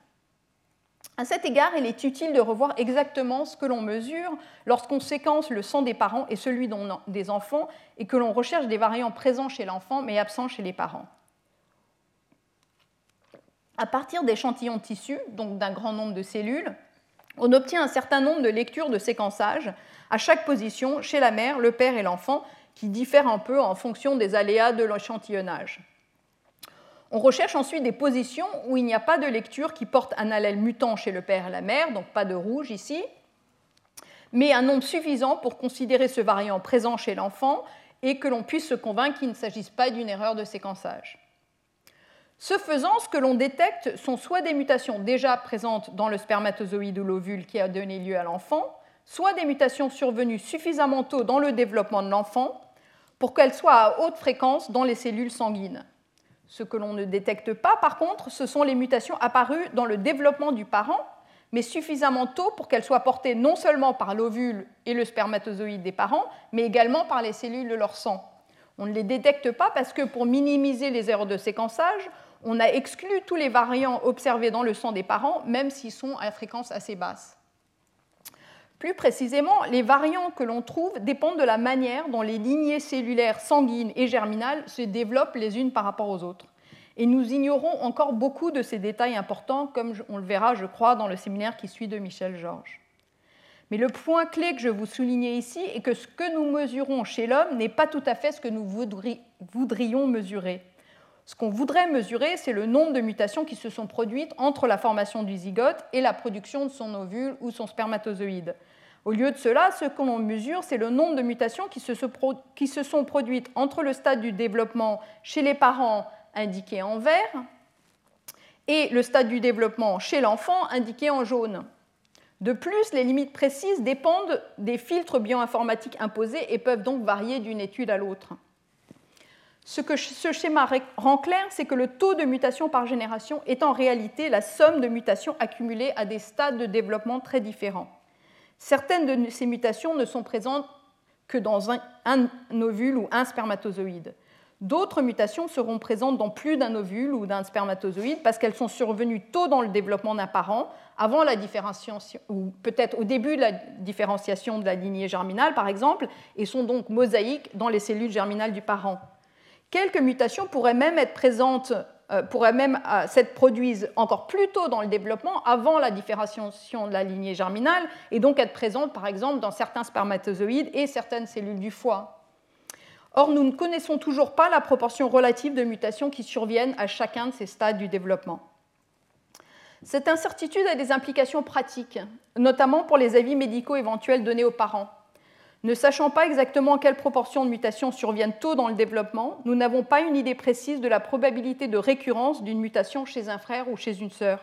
À cet égard, il est utile de revoir exactement ce que l'on mesure lorsqu'on séquence le sang des parents et celui des enfants et que l'on recherche des variants présents chez l'enfant mais absents chez les parents. À partir d'échantillons de tissus, donc d'un grand nombre de cellules, on obtient un certain nombre de lectures de séquençage à chaque position chez la mère, le père et l'enfant, qui diffèrent un peu en fonction des aléas de l'échantillonnage. On recherche ensuite des positions où il n'y a pas de lecture qui porte un allèle mutant chez le père et la mère, donc pas de rouge ici, mais un nombre suffisant pour considérer ce variant présent chez l'enfant et que l'on puisse se convaincre qu'il ne s'agisse pas d'une erreur de séquençage. Ce faisant, ce que l'on détecte sont soit des mutations déjà présentes dans le spermatozoïde ou l'ovule qui a donné lieu à l'enfant, soit des mutations survenues suffisamment tôt dans le développement de l'enfant pour qu'elles soient à haute fréquence dans les cellules sanguines. Ce que l'on ne détecte pas, par contre, ce sont les mutations apparues dans le développement du parent, mais suffisamment tôt pour qu'elles soient portées non seulement par l'ovule et le spermatozoïde des parents, mais également par les cellules de leur sang. On ne les détecte pas parce que pour minimiser les erreurs de séquençage, on a exclu tous les variants observés dans le sang des parents, même s'ils sont à fréquence assez basse. Plus précisément, les variants que l'on trouve dépendent de la manière dont les lignées cellulaires sanguines et germinales se développent les unes par rapport aux autres. Et nous ignorons encore beaucoup de ces détails importants, comme on le verra, je crois, dans le séminaire qui suit de Michel Georges. Mais le point clé que je vous soulignais ici est que ce que nous mesurons chez l'homme n'est pas tout à fait ce que nous voudrions mesurer. Ce qu'on voudrait mesurer, c'est le nombre de mutations qui se sont produites entre la formation du zygote et la production de son ovule ou son spermatozoïde. Au lieu de cela, ce que l'on mesure, c'est le nombre de mutations qui se, sont produites entre le stade du développement chez les parents indiqué en vert et le stade du développement chez l'enfant indiqué en jaune. De plus, les limites précises dépendent des filtres bioinformatiques imposés et peuvent donc varier d'une étude à l'autre. Ce que ce schéma rend clair, c'est que le taux de mutation par génération est en réalité la somme de mutations accumulées à des stades de développement très différents. Certaines de ces mutations ne sont présentes que dans un, ovule ou un spermatozoïde. D'autres mutations seront présentes dans plus d'un ovule ou d'un spermatozoïde parce qu'elles sont survenues tôt dans le développement d'un parent, avant la différenciation, ou peut-être au début de la différenciation de la lignée germinale, par exemple, et sont donc mosaïques dans les cellules germinales du parent. Quelques mutations pourraient même être présentes euh, pourraient même euh, s'être produites encore plus tôt dans le développement, avant la différenciation de la lignée germinale, et donc être présentes par exemple dans certains spermatozoïdes et certaines cellules du foie. Or, nous ne connaissons toujours pas la proportion relative de mutations qui surviennent à chacun de ces stades du développement. Cette incertitude a des implications pratiques, notamment pour les avis médicaux éventuels donnés aux parents. Ne sachant pas exactement quelle proportion de mutations surviennent tôt dans le développement, nous n'avons pas une idée précise de la probabilité de récurrence d'une mutation chez un frère ou chez une sœur.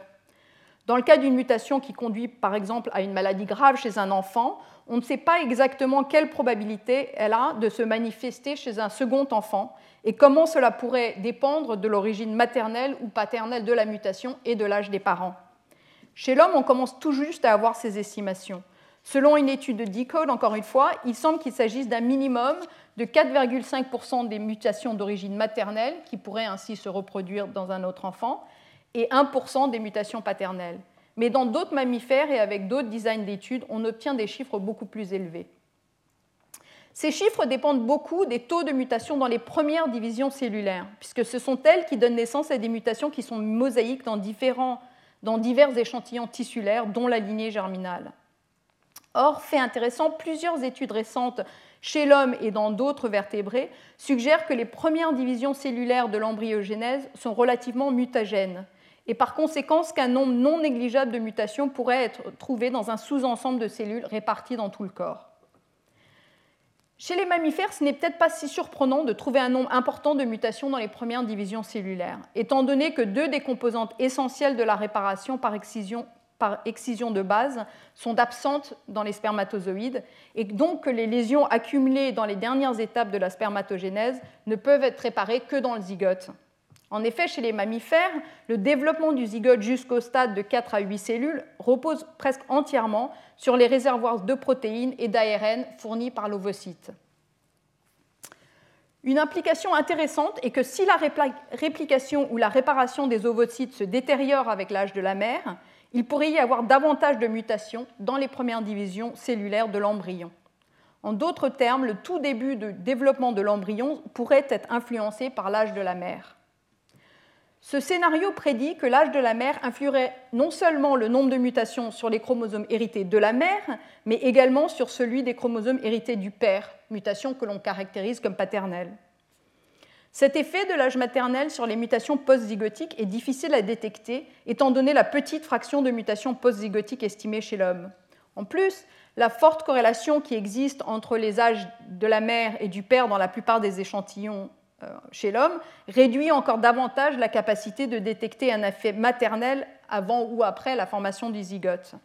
Dans le cas d'une mutation qui conduit par exemple à une maladie grave chez un enfant, on ne sait pas exactement quelle probabilité elle a de se manifester chez un second enfant et comment cela pourrait dépendre de l'origine maternelle ou paternelle de la mutation et de l'âge des parents. Chez l'homme, on commence tout juste à avoir ces estimations. Selon une étude de Decode, encore une fois, il semble qu'il s'agisse d'un minimum de 4,5% des mutations d'origine maternelle qui pourraient ainsi se reproduire dans un autre enfant et 1% des mutations paternelles. Mais dans d'autres mammifères et avec d'autres designs d'études, on obtient des chiffres beaucoup plus élevés. Ces chiffres dépendent beaucoup des taux de mutation dans les premières divisions cellulaires, puisque ce sont elles qui donnent naissance à des mutations qui sont mosaïques dans, dans divers échantillons tissulaires, dont la lignée germinale. Or, fait intéressant, plusieurs études récentes chez l'homme et dans d'autres vertébrés suggèrent que les premières divisions cellulaires de l'embryogénèse sont relativement mutagènes et par conséquent qu'un nombre non négligeable de mutations pourrait être trouvé dans un sous-ensemble de cellules réparties dans tout le corps. Chez les mammifères, ce n'est peut-être pas si surprenant de trouver un nombre important de mutations dans les premières divisions cellulaires, étant donné que deux des composantes essentielles de la réparation par excision, de base sont absentes dans les spermatozoïdes, et donc que les lésions accumulées dans les dernières étapes de la spermatogénèse ne peuvent être réparées que dans le zygote. En effet, chez les mammifères, le développement du zygote jusqu'au stade de 4 à 8 cellules repose presque entièrement sur les réservoirs de protéines et d'ARN fournis par l'ovocyte. Une implication intéressante est que si la réplication ou la réparation des ovocytes se détériore avec l'âge de la mère, il pourrait y avoir davantage de mutations dans les premières divisions cellulaires de l'embryon. En d'autres termes, le tout début de développement de l'embryon pourrait être influencé par l'âge de la mère. Ce scénario prédit que l'âge de la mère influerait non seulement le nombre de mutations sur les chromosomes hérités de la mère, mais également sur celui des chromosomes hérités du père, mutation que l'on caractérise comme paternelle. Cet effet de l'âge maternel sur les mutations post-zygotiques est difficile à détecter, étant donné la petite fraction de mutations post-zygotiques estimée chez l'homme. En plus, la forte corrélation qui existe entre les âges de la mère et du père dans la plupart des échantillons chez l'homme réduit encore davantage la capacité de détecter un effet maternel avant ou après la formation du zygote.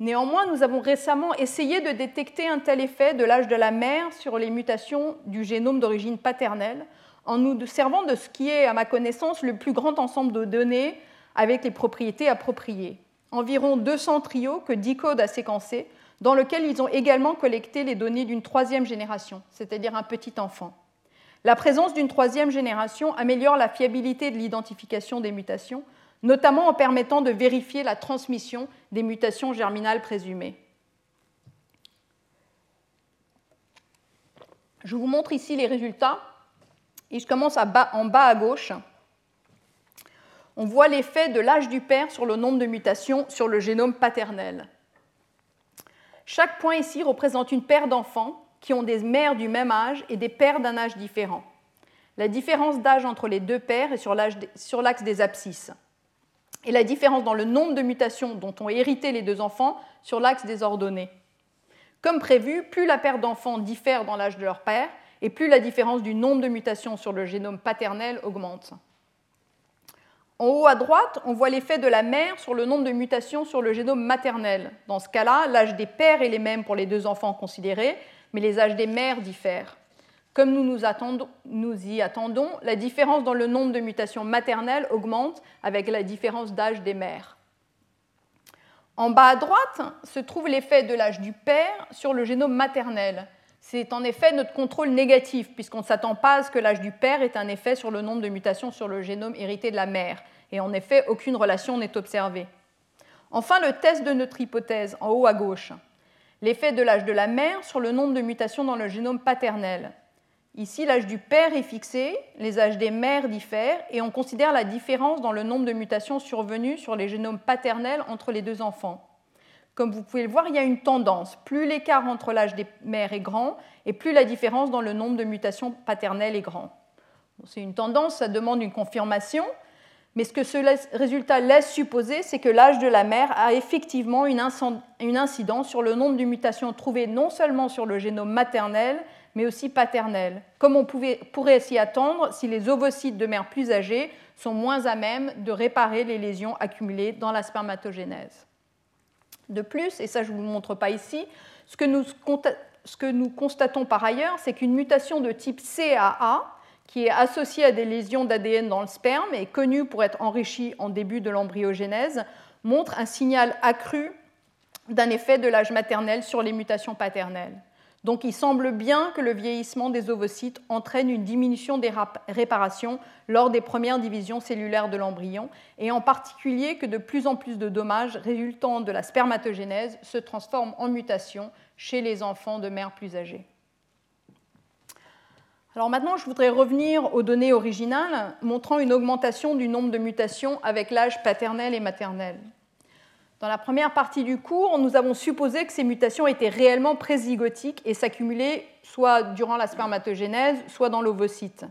Néanmoins, nous avons récemment essayé de détecter un tel effet de l'âge de la mère sur les mutations du génome d'origine paternelle en nous servant de ce qui est, à ma connaissance, le plus grand ensemble de données avec les propriétés appropriées. Environ 200 trios que Decode a séquencés, dans lesquels ils ont également collecté les données d'une troisième génération, c'est-à-dire un petit enfant. La présence d'une troisième génération améliore la fiabilité de l'identification des mutations, notamment en permettant de vérifier la transmission des mutations germinales présumées. Je vous montre ici les résultats et je commence en bas à gauche. On voit l'effet de l'âge du père sur le nombre de mutations sur le génome paternel. Chaque point ici représente une paire d'enfants qui ont des mères du même âge et des pères d'un âge différent. La différence d'âge entre les deux pères est sur l'axe des abscisses. Et la différence dans le nombre de mutations dont ont hérité les deux enfants sur l'axe des ordonnées. Comme prévu, plus la paire d'enfants diffère dans l'âge de leur père, et plus la différence du nombre de mutations sur le génome paternel augmente. En haut à droite, on voit l'effet de la mère sur le nombre de mutations sur le génome maternel. Dans ce cas-là, l'âge des pères est le même pour les deux enfants considérés, mais les âges des mères diffèrent. Comme nous nous, y attendons, la différence dans le nombre de mutations maternelles augmente avec la différence d'âge des mères. En bas à droite se trouve l'effet de l'âge du père sur le génome maternel. C'est en effet notre contrôle négatif, puisqu'on ne s'attend pas à ce que l'âge du père ait un effet sur le nombre de mutations sur le génome hérité de la mère. Et en effet, aucune relation n'est observée. Enfin, le test de notre hypothèse, en haut à gauche l'effet de l'âge de la mère sur le nombre de mutations dans le génome paternel. Ici, l'âge du père est fixé, les âges des mères diffèrent, et on considère la différence dans le nombre de mutations survenues sur les génomes paternels entre les deux enfants. Comme vous pouvez le voir, il y a une tendance. Plus l'écart entre l'âge des mères est grand, et plus la différence dans le nombre de mutations paternelles est grand. C'est une tendance, ça demande une confirmation, mais ce que ce résultat laisse supposer, c'est que l'âge de la mère a effectivement une incidence sur le nombre de mutations trouvées non seulement sur le génome maternel, mais aussi paternel, comme on pourrait s'y attendre si les ovocytes de mères plus âgées sont moins à même de réparer les lésions accumulées dans la spermatogénèse. De plus, et ça je ne vous le montre pas ici, ce que nous, ce que nous constatons par ailleurs, c'est qu'une mutation de type CAA, qui est associé à des lésions d'ADN dans le sperme et connu pour être enrichi en début de l'embryogénèse, montre un signal accru d'un effet de l'âge maternel sur les mutations paternelles. Donc il semble bien que le vieillissement des ovocytes entraîne une diminution des réparations lors des premières divisions cellulaires de l'embryon, et en particulier que de plus en plus de dommages résultant de la spermatogénèse se transforment en mutations chez les enfants de mères plus âgées. Alors maintenant, je voudrais revenir aux données originales montrant une augmentation du nombre de mutations avec l'âge paternel et maternel. Dans la première partie du cours, nous avons supposé que ces mutations étaient réellement prézygotiques et s'accumulaient soit durant la spermatogénèse, soit dans l'ovocyte.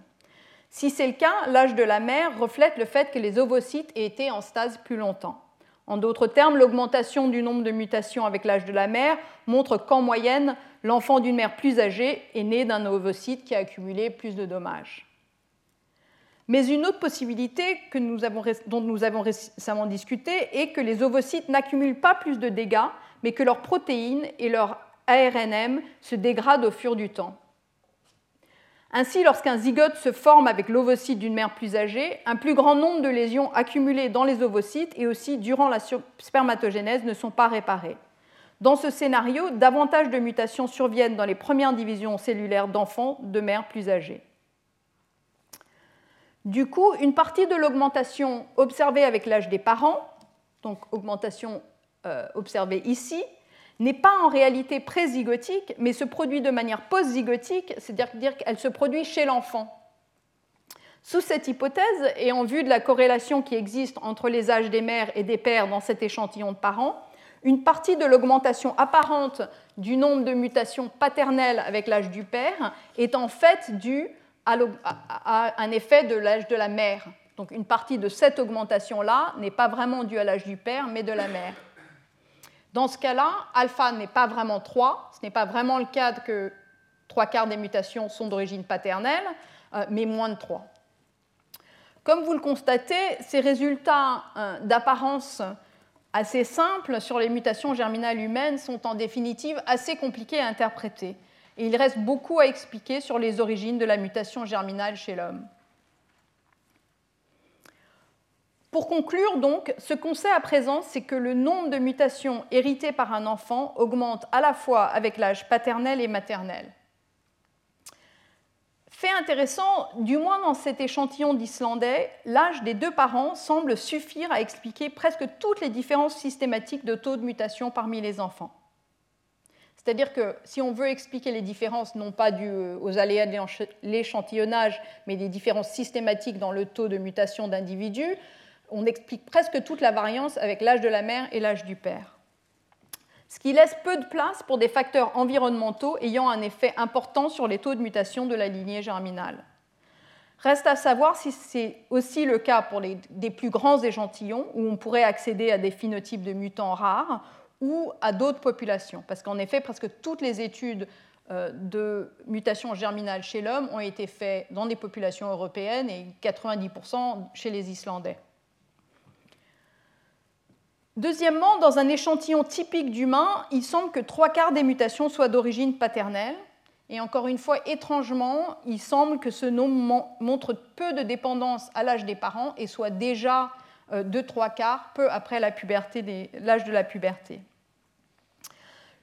Si c'est le cas, l'âge de la mère reflète le fait que les ovocytes aient été en stase plus longtemps. En d'autres termes, l'augmentation du nombre de mutations avec l'âge de la mère montre qu'en moyenne, l'enfant d'une mère plus âgée est né d'un ovocyte qui a accumulé plus de dommages. Mais une autre possibilité dont nous avons récemment discuté est que les ovocytes n'accumulent pas plus de dégâts, mais que leurs protéines et leur ARNM se dégradent au fur du temps. Ainsi, lorsqu'un zygote se forme avec l'ovocyte d'une mère plus âgée, un plus grand nombre de lésions accumulées dans les ovocytes et aussi durant la spermatogénèse ne sont pas réparées. Dans ce scénario, davantage de mutations surviennent dans les premières divisions cellulaires d'enfants de mères plus âgées. Du coup, une partie de l'augmentation observée avec l'âge des parents, donc augmentation euh, observée ici, n'est pas en réalité prézygotique, mais se produit de manière post-zygotique, c'est-à-dire qu'elle se produit chez l'enfant. Sous cette hypothèse, et en vue de la corrélation qui existe entre les âges des mères et des pères dans cet échantillon de parents, une partie de l'augmentation apparente du nombre de mutations paternelles avec l'âge du père est en fait due à un effet de l'âge de la mère. Donc une partie de cette augmentation-là n'est pas vraiment due à l'âge du père, mais de la mère. Dans ce cas-là, alpha n'est pas vraiment 3, ce n'est pas vraiment le cas que trois quarts des mutations sont d'origine paternelle, euh, mais moins de 3. Comme vous le constatez, ces résultats euh, d'apparence assez simples sur les mutations germinales humaines sont en définitive assez compliqués à interpréter et il reste beaucoup à expliquer sur les origines de la mutation germinale chez l'homme. Pour conclure, donc, ce qu'on sait à présent, c'est que le nombre de mutations héritées par un enfant augmente à la fois avec l'âge paternel et maternel. Fait intéressant, du moins dans cet échantillon d'Islandais, l'âge des deux parents semble suffire à expliquer presque toutes les différences systématiques de taux de mutation parmi les enfants. C'est-à-dire que si on veut expliquer les différences, non pas dues aux aléas de l'échantillonnage, mais des différences systématiques dans le taux de mutation d'individus, on explique presque toute la variance avec l'âge de la mère et l'âge du père. Ce qui laisse peu de place pour des facteurs environnementaux ayant un effet important sur les taux de mutation de la lignée germinale. Reste à savoir si c'est aussi le cas pour les, plus grands échantillons, où on pourrait accéder à des phénotypes de mutants rares, ou à d'autres populations. Parce qu'en effet, presque toutes les études euh, de mutation germinale chez l'homme ont été faites dans des populations européennes et 90% chez les Islandais. Deuxièmement, dans un échantillon typique d'humains, il semble que trois quarts des mutations soient d'origine paternelle. Et encore une fois, étrangement, il semble que ce nombre montre peu de dépendance à l'âge des parents et soit déjà euh, de trois quarts peu après l'âge de la puberté.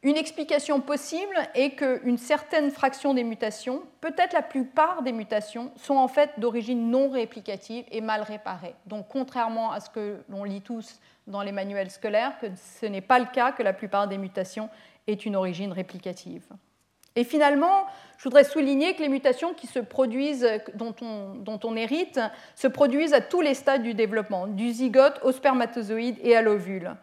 Une explication possible est qu'une certaine fraction des mutations, peut-être la plupart des mutations, sont en fait d'origine non réplicative et mal réparées. Donc contrairement à ce que l'on lit tous dans les manuels scolaires, ce n'est pas le cas que la plupart des mutations aient une origine réplicative. Et finalement, je voudrais souligner que les mutations qui se produisent, dont on, dont on, hérite, se produisent à tous les stades du développement, du zygote au spermatozoïde et à l'ovule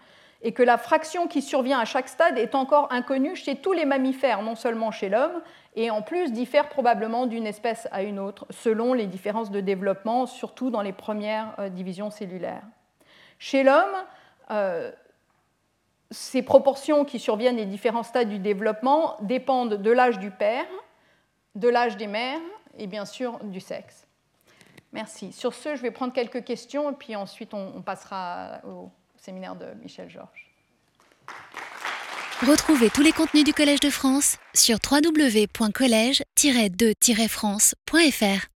et que la fraction qui survient à chaque stade est encore inconnue chez tous les mammifères, non seulement chez l'homme, et en plus diffère probablement d'une espèce à une autre, selon les différences de développement, surtout dans les premières euh, divisions cellulaires. Chez l'homme, euh, ces proportions qui surviennent des différents stades du développement dépendent de l'âge du père, de l'âge des mères et bien sûr du sexe. Merci. Sur ce, je vais prendre quelques questions et puis ensuite on passera au séminaire de Michel Georges. Retrouvez tous les contenus du Collège de France sur www.colège-2-france.fr.